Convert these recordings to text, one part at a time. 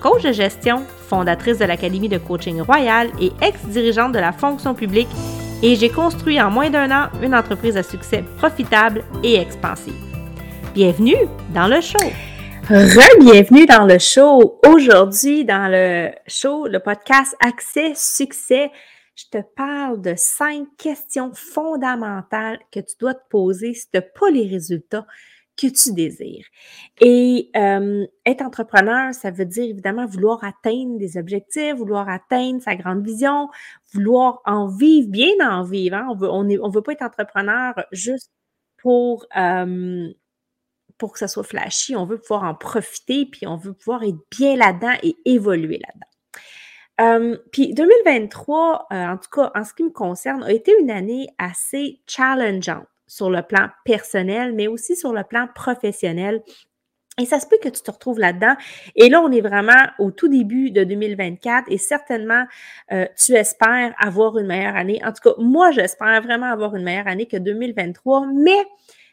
coach de gestion, fondatrice de l'Académie de coaching royal et ex-dirigeante de la fonction publique et j'ai construit en moins d'un an une entreprise à succès profitable et expansive. Bienvenue dans le show! Re-bienvenue dans le show! Aujourd'hui, dans le show, le podcast Accès Succès, je te parle de cinq questions fondamentales que tu dois te poser si tu n'as pas les résultats que tu désires. Et euh, être entrepreneur, ça veut dire évidemment vouloir atteindre des objectifs, vouloir atteindre sa grande vision, vouloir en vivre, bien en vivre. Hein. On veut, veut pas être entrepreneur juste pour, euh, pour que ça soit flashy. On veut pouvoir en profiter, puis on veut pouvoir être bien là-dedans et évoluer là-dedans. Euh, puis 2023, en tout cas en ce qui me concerne, a été une année assez challengeante sur le plan personnel, mais aussi sur le plan professionnel. Et ça se peut que tu te retrouves là-dedans. Et là, on est vraiment au tout début de 2024 et certainement, euh, tu espères avoir une meilleure année. En tout cas, moi, j'espère vraiment avoir une meilleure année que 2023, mais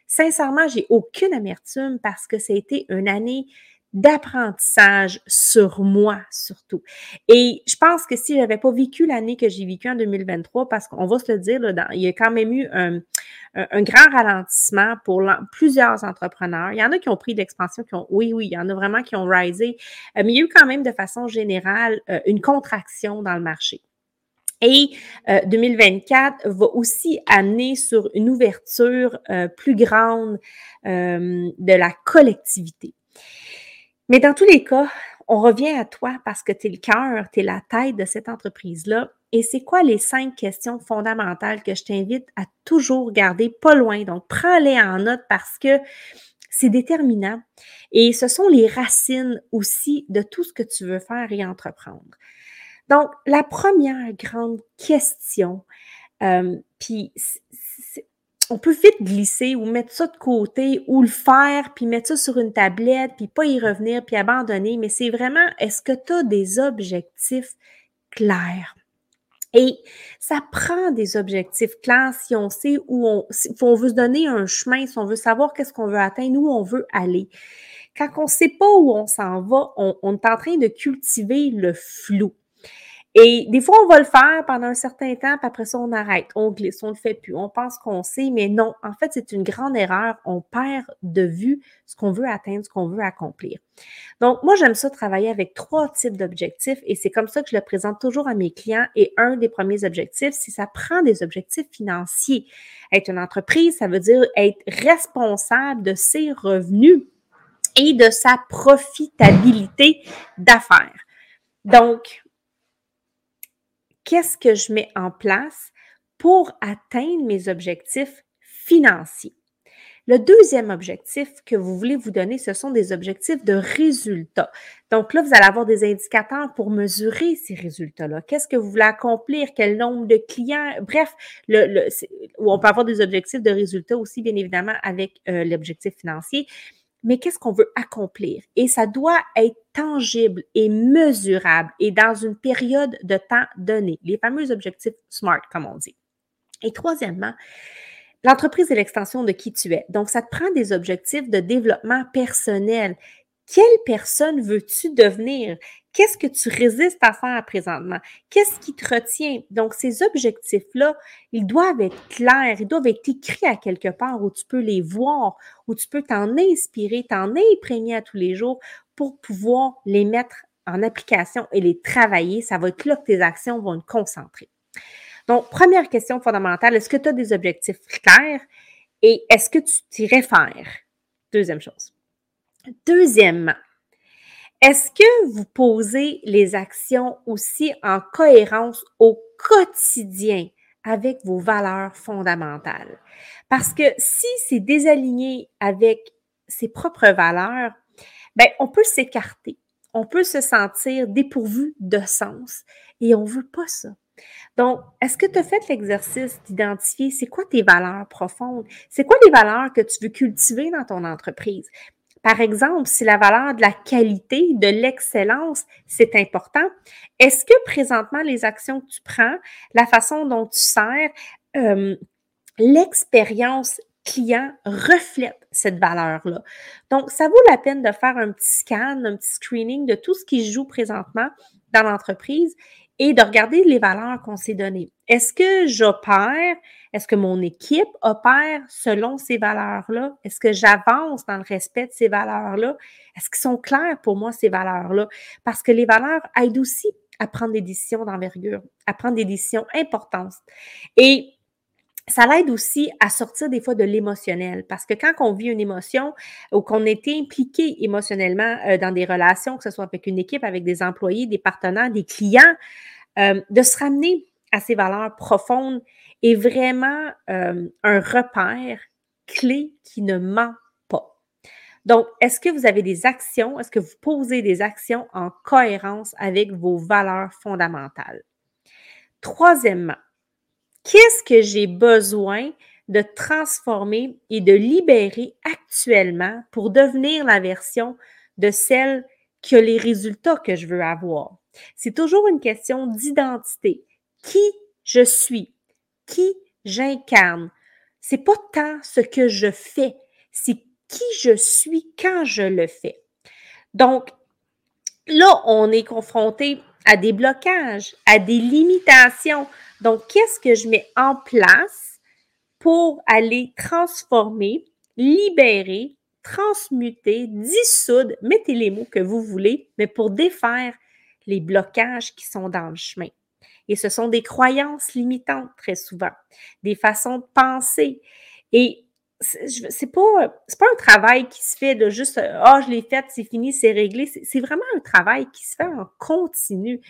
sincèrement, j'ai aucune amertume parce que ça a été une année d'apprentissage sur moi surtout. Et je pense que si j'avais pas vécu l'année que j'ai vécue en 2023, parce qu'on va se le dire, là, il y a quand même eu un, grand ralentissement pour plusieurs entrepreneurs. Il y en a qui ont pris de l'expansion, qui ont, oui, oui, il y en a vraiment qui ont risé, euh, mais il y a eu quand même de façon générale euh, une contraction dans le marché. Et 2024 euh, va aussi amener sur une ouverture plus grande de la collectivité. Mais dans tous les cas, on revient à toi parce que tu es le cœur, tu es la tête de cette entreprise-là. Et c'est quoi les cinq questions fondamentales que je t'invite à toujours garder pas loin? Donc, prends-les en note parce que c'est déterminant. Et ce sont les racines aussi de tout ce que tu veux faire et entreprendre. Donc, la première grande question, euh, puis on peut vite glisser ou mettre ça de côté ou le faire, puis mettre ça sur une tablette, puis pas y revenir, puis abandonner. Mais c'est vraiment, est-ce que tu as des objectifs clairs? Et ça prend des objectifs clairs si on sait où on, si on veut se donner un chemin, si on veut savoir qu'est-ce qu'on veut atteindre, où on veut aller. Quand on ne sait pas où on s'en va, on, on est en train de cultiver le flou. Et des fois, on va le faire pendant un certain temps, puis après ça, on arrête, on glisse, on le fait plus, on pense qu'on sait, mais non, en fait, c'est une grande erreur. On perd de vue ce qu'on veut atteindre, ce qu'on veut accomplir. Donc, moi, j'aime ça travailler avec trois types d'objectifs et c'est comme ça que je le présente toujours à mes clients. Et un des premiers objectifs, si ça prend des objectifs financiers. Être une entreprise, ça veut dire être responsable de ses revenus et de sa profitabilité d'affaires. Donc, qu'est-ce que je mets en place pour atteindre mes objectifs financiers? Le deuxième objectif que vous voulez vous donner, ce sont des objectifs de résultats. Donc là, vous allez avoir des indicateurs pour mesurer ces résultats-là. Qu'est-ce que vous voulez accomplir? Quel nombre de clients? Bref, on peut avoir des objectifs de résultats aussi, bien évidemment, avec euh, l'objectif financier mais qu'est-ce qu'on veut accomplir? Et ça doit être tangible et mesurable et dans une période de temps donnée. Les fameux objectifs SMART, comme on dit. Et troisièmement, l'entreprise est l'extension de qui tu es. Donc, ça te prend des objectifs de développement personnel. Quelle personne veux-tu devenir? Qu'est-ce que tu résistes à faire présentement? Qu'est-ce qui te retient? Donc, ces objectifs-là, ils doivent être clairs, ils doivent être écrits à quelque part où tu peux les voir, où tu peux t'en inspirer, t'en imprégner à tous les jours pour pouvoir les mettre en application et les travailler. Ça va être là que tes actions vont te concentrer. Donc, première question fondamentale, est-ce que tu as des objectifs clairs et est-ce que tu t'irais faire? Deuxième chose. Deuxièmement, est-ce que vous posez les actions aussi en cohérence au quotidien avec vos valeurs fondamentales? Parce que si c'est désaligné avec ses propres valeurs, ben, on peut s'écarter. on peut se sentir dépourvu de sens et on ne veut pas ça. Donc, est-ce que tu as fait l'exercice d'identifier c'est quoi tes valeurs profondes? C'est quoi les valeurs que tu veux cultiver dans ton entreprise? Par exemple, si la valeur de la qualité, de l'excellence, c'est important, est-ce que présentement les actions que tu prends, la façon dont tu sers, euh, l'expérience client reflète cette valeur-là? Donc, ça vaut la peine de faire un petit scan, un petit screening de tout ce qui joue présentement dans l'entreprise et de regarder les valeurs qu'on s'est données. Est-ce que j'opère? Est-ce que mon équipe opère selon ces valeurs-là? Est-ce que j'avance dans le respect de ces valeurs-là? Est-ce qu'ils sont clairs pour moi, ces valeurs-là? Parce que les valeurs aident aussi à prendre des décisions d'envergure, à prendre des décisions importantes. Et ça l'aide aussi à sortir des fois de l'émotionnel parce que quand on vit une émotion ou qu'on est impliqué émotionnellement euh, dans des relations, que ce soit avec une équipe, avec des employés, des partenaires, des clients, euh, de se ramener à ces valeurs profondes est vraiment euh, un repère clé qui ne ment pas. Donc, est-ce que vous avez des actions, est-ce que vous posez des actions en cohérence avec vos valeurs fondamentales? Troisièmement, Qu'est-ce que j'ai besoin de transformer et de libérer actuellement pour devenir la version de celle qui a les résultats que je veux avoir? C'est toujours une question d'identité. Qui je suis? Qui j'incarne? C'est pas tant ce que je fais, c'est qui je suis quand je le fais. Donc, là, on est confronté à des blocages, à des limitations. Donc, qu'est-ce que je mets en place pour aller transformer, libérer, transmuter, dissoudre, mettez les mots que vous voulez, mais pour défaire les blocages qui sont dans le chemin? Et ce sont des croyances limitantes très souvent, des façons de penser. Et c'est pas, pas un travail qui se fait de juste Ah, je l'ai fait, c'est fini, c'est réglé. C'est vraiment un travail qui se fait en continu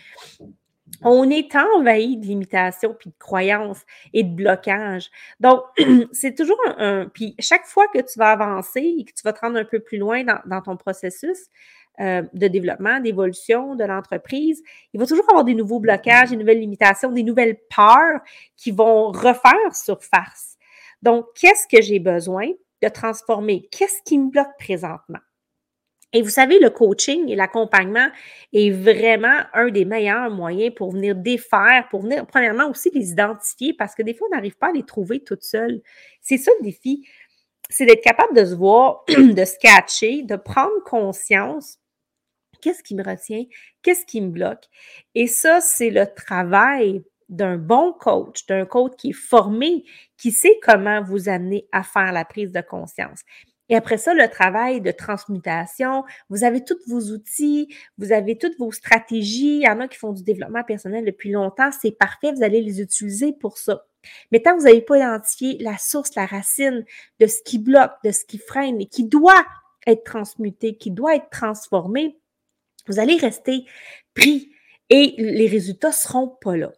on est envahi de limitations, puis de croyances et de blocages. Donc, c'est toujours un, Puis chaque fois que tu vas avancer et que tu vas te rendre un peu plus loin dans, ton processus euh, de développement, d'évolution de l'entreprise, il va toujours avoir des nouveaux blocages, des nouvelles limitations, des nouvelles peurs qui vont refaire surface. Donc, qu'est-ce que j'ai besoin de transformer? Qu'est-ce qui me bloque présentement? Et vous savez, le coaching et l'accompagnement est vraiment un des meilleurs moyens pour venir défaire, pour venir, premièrement, aussi les identifier, parce que des fois, on n'arrive pas à les trouver toutes seules. C'est ça le défi. C'est d'être capable de se voir, de se catcher, de prendre conscience. Qu'est-ce qui me retient? Qu'est-ce qui me bloque? Et ça, c'est le travail d'un bon coach, d'un coach qui est formé, qui sait comment vous amener à faire la prise de conscience. Et après ça, le travail de transmutation, vous avez tous vos outils, vous avez toutes vos stratégies. Il y en a qui font du développement personnel depuis longtemps. C'est parfait, vous allez les utiliser pour ça. Mais tant que vous n'avez pas identifié la source, la racine de ce qui bloque, de ce qui freine et qui doit être transmuté, qui doit être transformé, vous allez rester pris et les résultats ne seront pas là.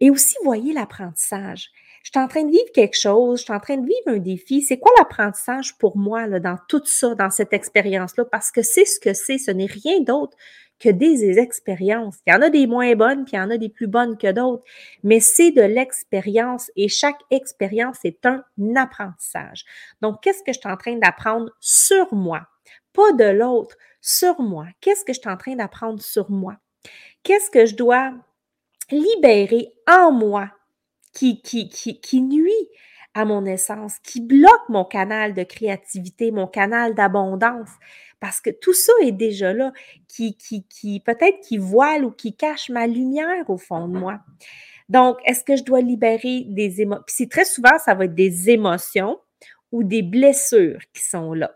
Et aussi, voyez l'apprentissage je suis en train de vivre quelque chose, je suis en train de vivre un défi. C'est quoi l'apprentissage pour moi là, dans tout ça, dans cette expérience-là? Parce que c'est ce que c'est, ce n'est rien d'autre que des expériences. Il y en a des moins bonnes, puis il y en a des plus bonnes que d'autres, mais c'est de l'expérience et chaque expérience est un apprentissage. Donc, qu'est-ce que je suis en train d'apprendre sur moi? Pas de l'autre, sur moi. Qu'est-ce que je suis en train d'apprendre sur moi? Qu'est-ce que je dois libérer en moi qui, qui, qui, nuit à mon essence, qui bloque mon canal de créativité, mon canal d'abondance. Parce que tout ça est déjà là, qui, qui, qui peut-être qui voile ou qui cache ma lumière au fond de moi. Donc, est-ce que je dois libérer des émotions? Puis c'est très souvent, ça va être des émotions ou des blessures qui sont là.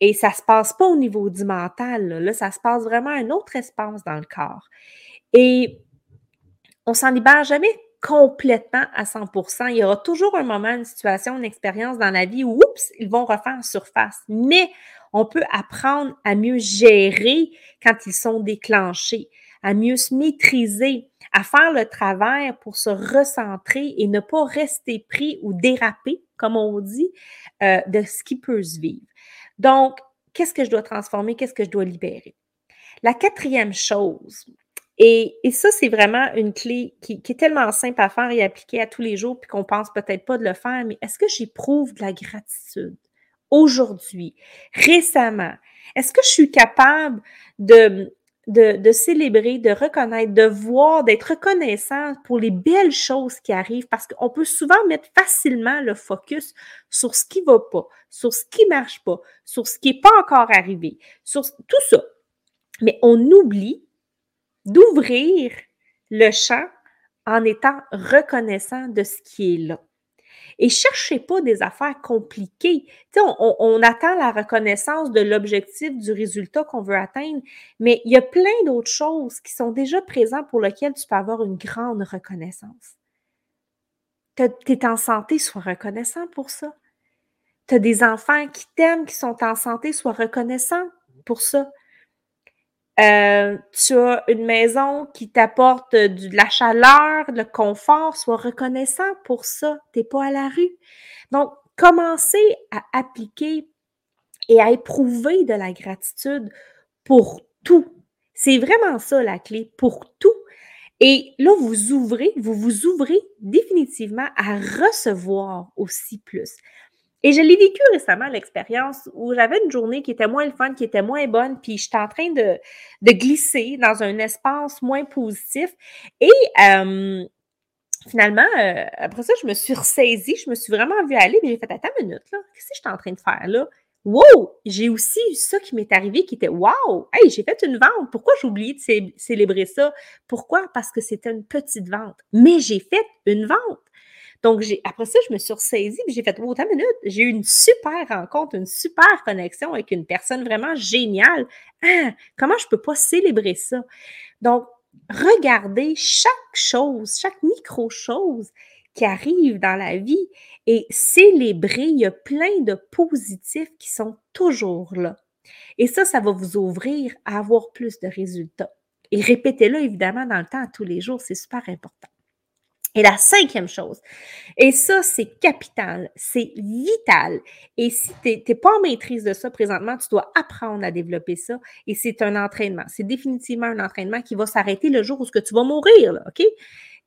Et ça ne se passe pas au niveau du mental. Là. là, ça se passe vraiment à un autre espace dans le corps. Et on s'en libère jamais complètement à 100% Il y aura toujours un moment, une situation, une expérience dans la vie où, oups, ils vont refaire surface. Mais on peut apprendre à mieux gérer quand ils sont déclenchés, à mieux se maîtriser, à faire le travail pour se recentrer et ne pas rester pris ou déraper, comme on dit, euh, de ce qui peut se vivre. Donc, qu'est-ce que je dois transformer? Qu'est-ce que je dois libérer? La quatrième chose, et, ça, c'est vraiment une clé qui, est tellement simple à faire et appliquer à tous les jours, puis qu'on pense peut-être pas de le faire, mais est-ce que j'éprouve de la gratitude aujourd'hui, récemment? Est-ce que je suis capable de, de, célébrer, de reconnaître, de voir, d'être reconnaissant pour les belles choses qui arrivent, parce qu'on peut souvent mettre facilement le focus sur ce qui va pas, sur ce qui marche pas, sur ce qui n'est pas encore arrivé, sur tout ça. Mais on oublie d'ouvrir le champ en étant reconnaissant de ce qui est là. Et cherchez pas des affaires compliquées. On, on, attend la reconnaissance de l'objectif, du résultat qu'on veut atteindre, mais il y a plein d'autres choses qui sont déjà présentes pour lesquelles tu peux avoir une grande reconnaissance. Tu es en santé, sois reconnaissant pour ça. Tu as des enfants qui t'aiment, qui sont en santé, sois reconnaissant pour ça. Euh, tu as une maison qui t'apporte de la chaleur, le confort, sois reconnaissant pour ça. Tu n'es pas à la rue. Donc, commencez à appliquer et à éprouver de la gratitude pour tout. C'est vraiment ça la clé, pour tout. Et là, vous ouvrez, vous vous ouvrez définitivement à recevoir aussi plus. Et je l'ai vécu récemment, l'expérience où j'avais une journée qui était moins le fun, qui était moins bonne, puis j'étais en train de, glisser dans un espace moins positif. Et finalement, euh, après ça, je me suis ressaisie, je me suis vraiment vue aller, mais j'ai fait, attends une minute, là, qu'est-ce que j'étais en train de faire là? Wow! J'ai aussi eu ça qui m'est arrivé qui était Wow! Hey, j'ai fait une vente. Pourquoi j'ai oublié de célébrer ça? Pourquoi? Parce que c'était une petite vente. Mais j'ai fait une vente. Donc, après ça, je me suis ressaisie et j'ai fait, oh, une minute, j'ai eu une super rencontre, une super connexion avec une personne vraiment géniale. Ah, comment je ne peux pas célébrer ça? Donc, regardez chaque chose, chaque micro-chose qui arrive dans la vie et célébrer. Il y a plein de positifs qui sont toujours là. Et ça, ça va vous ouvrir à avoir plus de résultats. Et répétez-le évidemment dans le temps, tous les jours, c'est super important. Et la cinquième chose, et ça, c'est capital, c'est vital. Et si tu n'es pas en maîtrise de ça présentement, tu dois apprendre à développer ça. Et c'est un entraînement. C'est définitivement un entraînement qui va s'arrêter le jour où tu vas mourir, là, OK?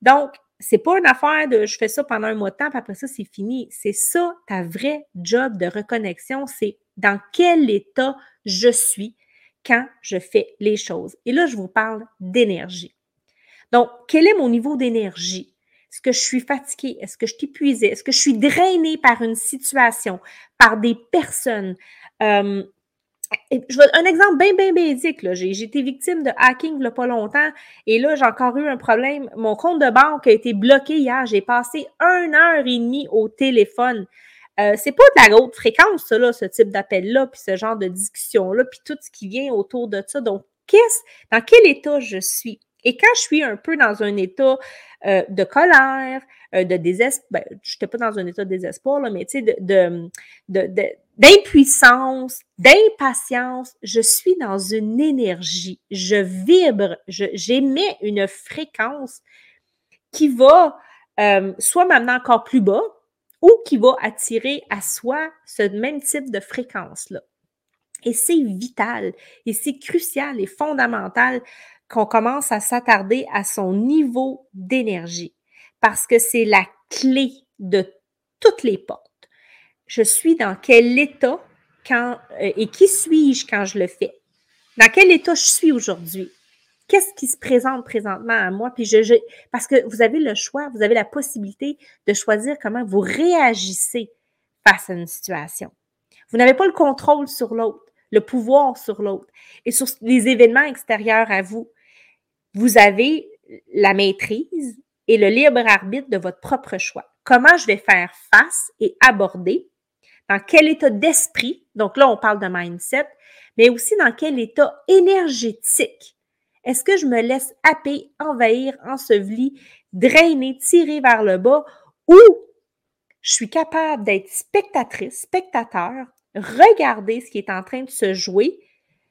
Donc, c'est pas une affaire de je fais ça pendant un mois de temps, puis après ça, c'est fini. C'est ça, ta vraie job de reconnexion, c'est dans quel état je suis quand je fais les choses. Et là, je vous parle d'énergie. Donc, quel est mon niveau d'énergie? Est-ce que je suis fatiguée? Est-ce que je suis épuisée? Est-ce que je suis drainée par une situation, par des personnes? je veux un exemple bien, bien basique. J'ai été victime de hacking il n'y a pas longtemps et là, j'ai encore eu un problème. Mon compte de banque a été bloqué hier. J'ai passé une heure et demie au téléphone. Euh, c'est pas de la haute fréquence, ça, ce type d'appel-là, puis ce genre de discussion-là, puis tout ce qui vient autour de ça. Donc, qu'est-ce, dans quel état je suis? Et quand je suis un peu dans un état euh, de colère, euh, de désespoir, ben, je n'étais pas dans un état de désespoir, là, mais tu sais, de, d'impuissance, d'impatience, je suis dans une énergie, je vibre, j'émets une fréquence qui va euh, soit m'amener encore plus bas ou qui va attirer à soi ce même type de fréquence-là. Et c'est vital et c'est crucial et fondamental qu'on commence à s'attarder à son niveau d'énergie parce que c'est la clé de toutes les portes. Je suis dans quel état quand, euh, et qui suis-je quand je le fais? Dans quel état je suis aujourd'hui? Qu'est-ce qui se présente présentement à moi? Puis je, parce que vous avez le choix, vous avez la possibilité de choisir comment vous réagissez face à une situation. Vous n'avez pas le contrôle sur l'autre, le pouvoir sur l'autre et sur les événements extérieurs à vous vous avez la maîtrise et le libre arbitre de votre propre choix. Comment je vais faire face et aborder, dans quel état d'esprit, donc là on parle de mindset, mais aussi dans quel état énergétique. Est-ce que je me laisse happer, envahir, enseveli, drainer, tirer vers le bas ou je suis capable d'être spectatrice, spectateur, regarder ce qui est en train de se jouer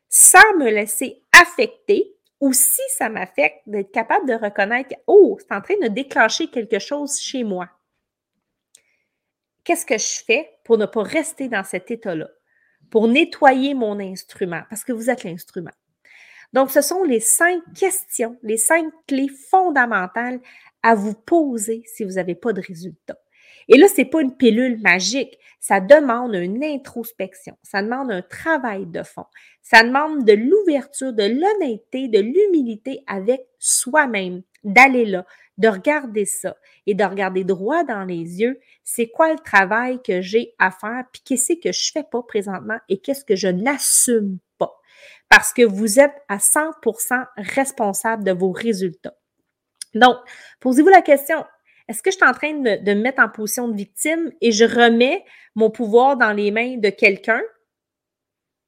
sans me laisser affecter ou si ça m'affecte, d'être capable de reconnaître, oh, c'est en train de déclencher quelque chose chez moi. Qu'est-ce que je fais pour ne pas rester dans cet état-là? Pour nettoyer mon instrument, parce que vous êtes l'instrument. Donc, ce sont les cinq questions, les cinq clés fondamentales à vous poser si vous n'avez pas de résultat. Et là, ce n'est pas une pilule magique. Ça demande une introspection. Ça demande un travail de fond. Ça demande de l'ouverture, de l'honnêteté, de l'humilité avec soi-même, d'aller là, de regarder ça et de regarder droit dans les yeux. C'est quoi le travail que j'ai à faire, puis qu'est-ce que je fais pas présentement et qu'est-ce que je n'assume pas. Parce que vous êtes à 100% responsable de vos résultats. Donc, posez-vous la question, est-ce que je suis en train de, me mettre en position de victime et je remets mon pouvoir dans les mains de quelqu'un,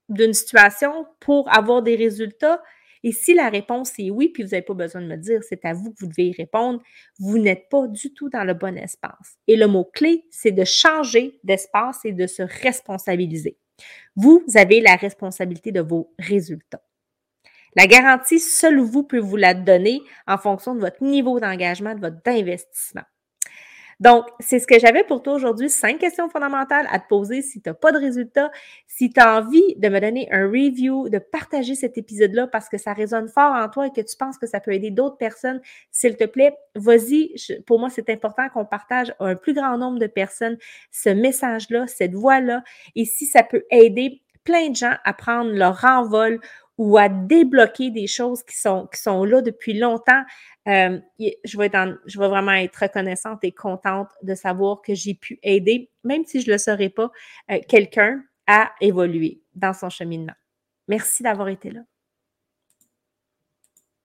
d'une situation pour avoir des résultats? Et si la réponse est oui, puis vous n'avez pas besoin de me dire, c'est à vous que vous devez y répondre, vous n'êtes pas du tout dans le bon espace. Et le mot-clé, c'est de changer d'espace et de se responsabiliser. Vous avez la responsabilité de vos résultats. La garantie, seul vous pouvez vous la donner en fonction de votre niveau d'engagement, de votre investissement. Donc, c'est ce que j'avais pour toi aujourd'hui. Cinq questions fondamentales à te poser si tu n'as pas de résultat. Si tu as envie de me donner un review, de partager cet épisode-là parce que ça résonne fort en toi et que tu penses que ça peut aider d'autres personnes, s'il te plaît, vas-y. Pour moi, c'est important qu'on partage à un plus grand nombre de personnes ce message-là, cette voix-là. Et si ça peut aider plein de gens à prendre leur envol ou à débloquer des choses qui sont, qui sont là depuis longtemps, euh, je, vais vraiment être reconnaissante et contente de savoir que j'ai pu aider, même si je ne le saurais pas, euh, quelqu'un à évoluer dans son cheminement. Merci d'avoir été là.